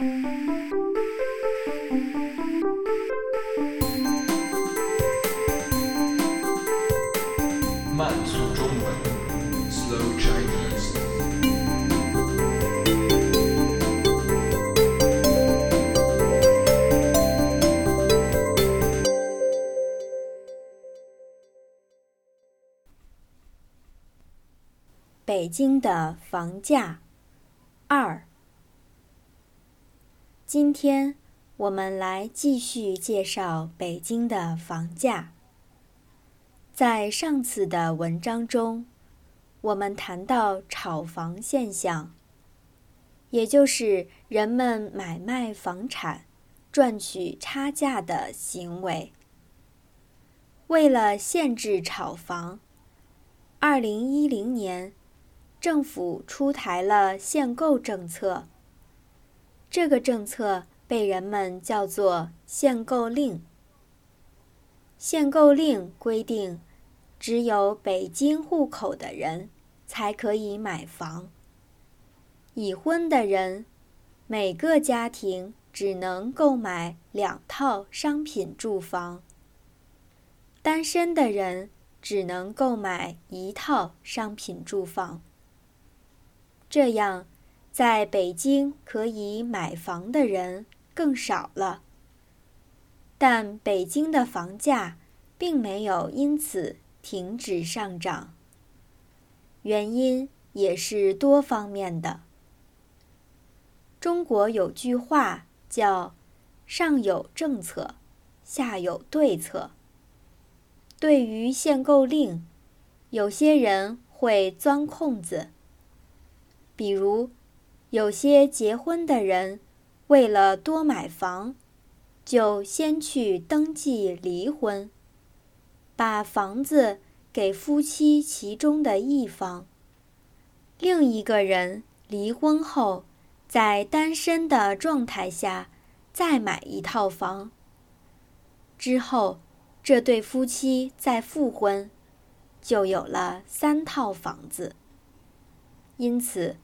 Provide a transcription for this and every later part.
慢速中文，Slow Chinese。北京的房价二。今天我们来继续介绍北京的房价。在上次的文章中，我们谈到炒房现象，也就是人们买卖房产赚取差价的行为。为了限制炒房，二零一零年。政府出台了限购政策，这个政策被人们叫做限购令。限购令规定，只有北京户口的人才可以买房。已婚的人，每个家庭只能购买两套商品住房；单身的人只能购买一套商品住房。这样，在北京可以买房的人更少了。但北京的房价并没有因此停止上涨。原因也是多方面的。中国有句话叫“上有政策，下有对策”。对于限购令，有些人会钻空子。比如，有些结婚的人为了多买房，就先去登记离婚，把房子给夫妻其中的一方。另一个人离婚后，在单身的状态下再买一套房。之后，这对夫妻再复婚，就有了三套房子。因此。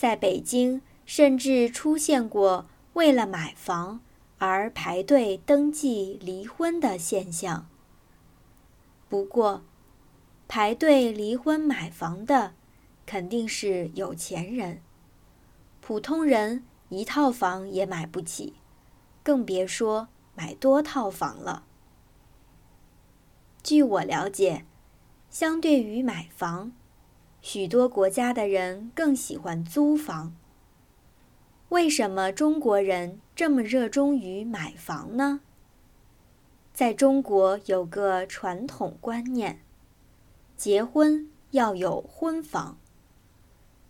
在北京，甚至出现过为了买房而排队登记离婚的现象。不过，排队离婚买房的肯定是有钱人，普通人一套房也买不起，更别说买多套房了。据我了解，相对于买房，许多国家的人更喜欢租房。为什么中国人这么热衷于买房呢？在中国有个传统观念，结婚要有婚房，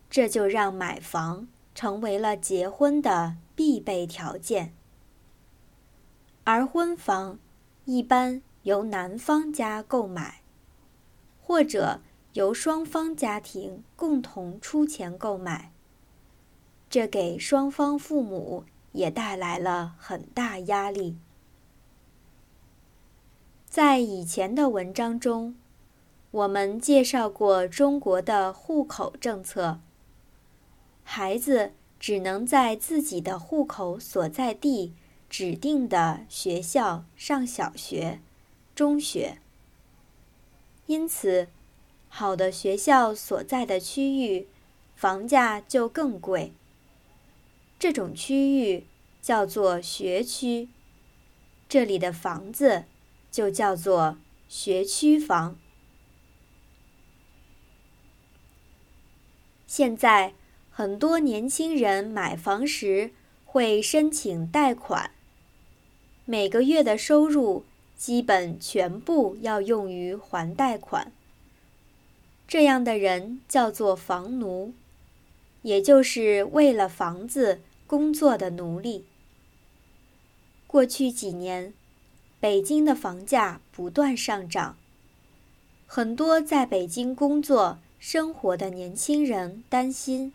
这就让买房成为了结婚的必备条件。而婚房一般由男方家购买，或者。由双方家庭共同出钱购买，这给双方父母也带来了很大压力。在以前的文章中，我们介绍过中国的户口政策，孩子只能在自己的户口所在地指定的学校上小学、中学，因此。好的学校所在的区域，房价就更贵。这种区域叫做学区，这里的房子就叫做学区房。现在很多年轻人买房时会申请贷款，每个月的收入基本全部要用于还贷款。这样的人叫做房奴，也就是为了房子工作的奴隶。过去几年，北京的房价不断上涨，很多在北京工作生活的年轻人担心，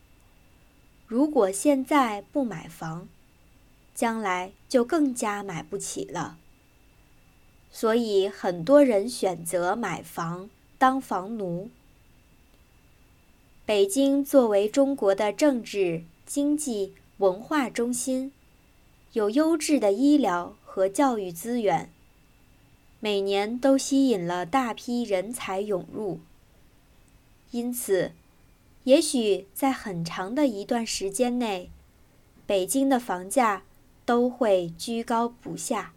如果现在不买房，将来就更加买不起了。所以，很多人选择买房当房奴。北京作为中国的政治、经济、文化中心，有优质的医疗和教育资源，每年都吸引了大批人才涌入。因此，也许在很长的一段时间内，北京的房价都会居高不下。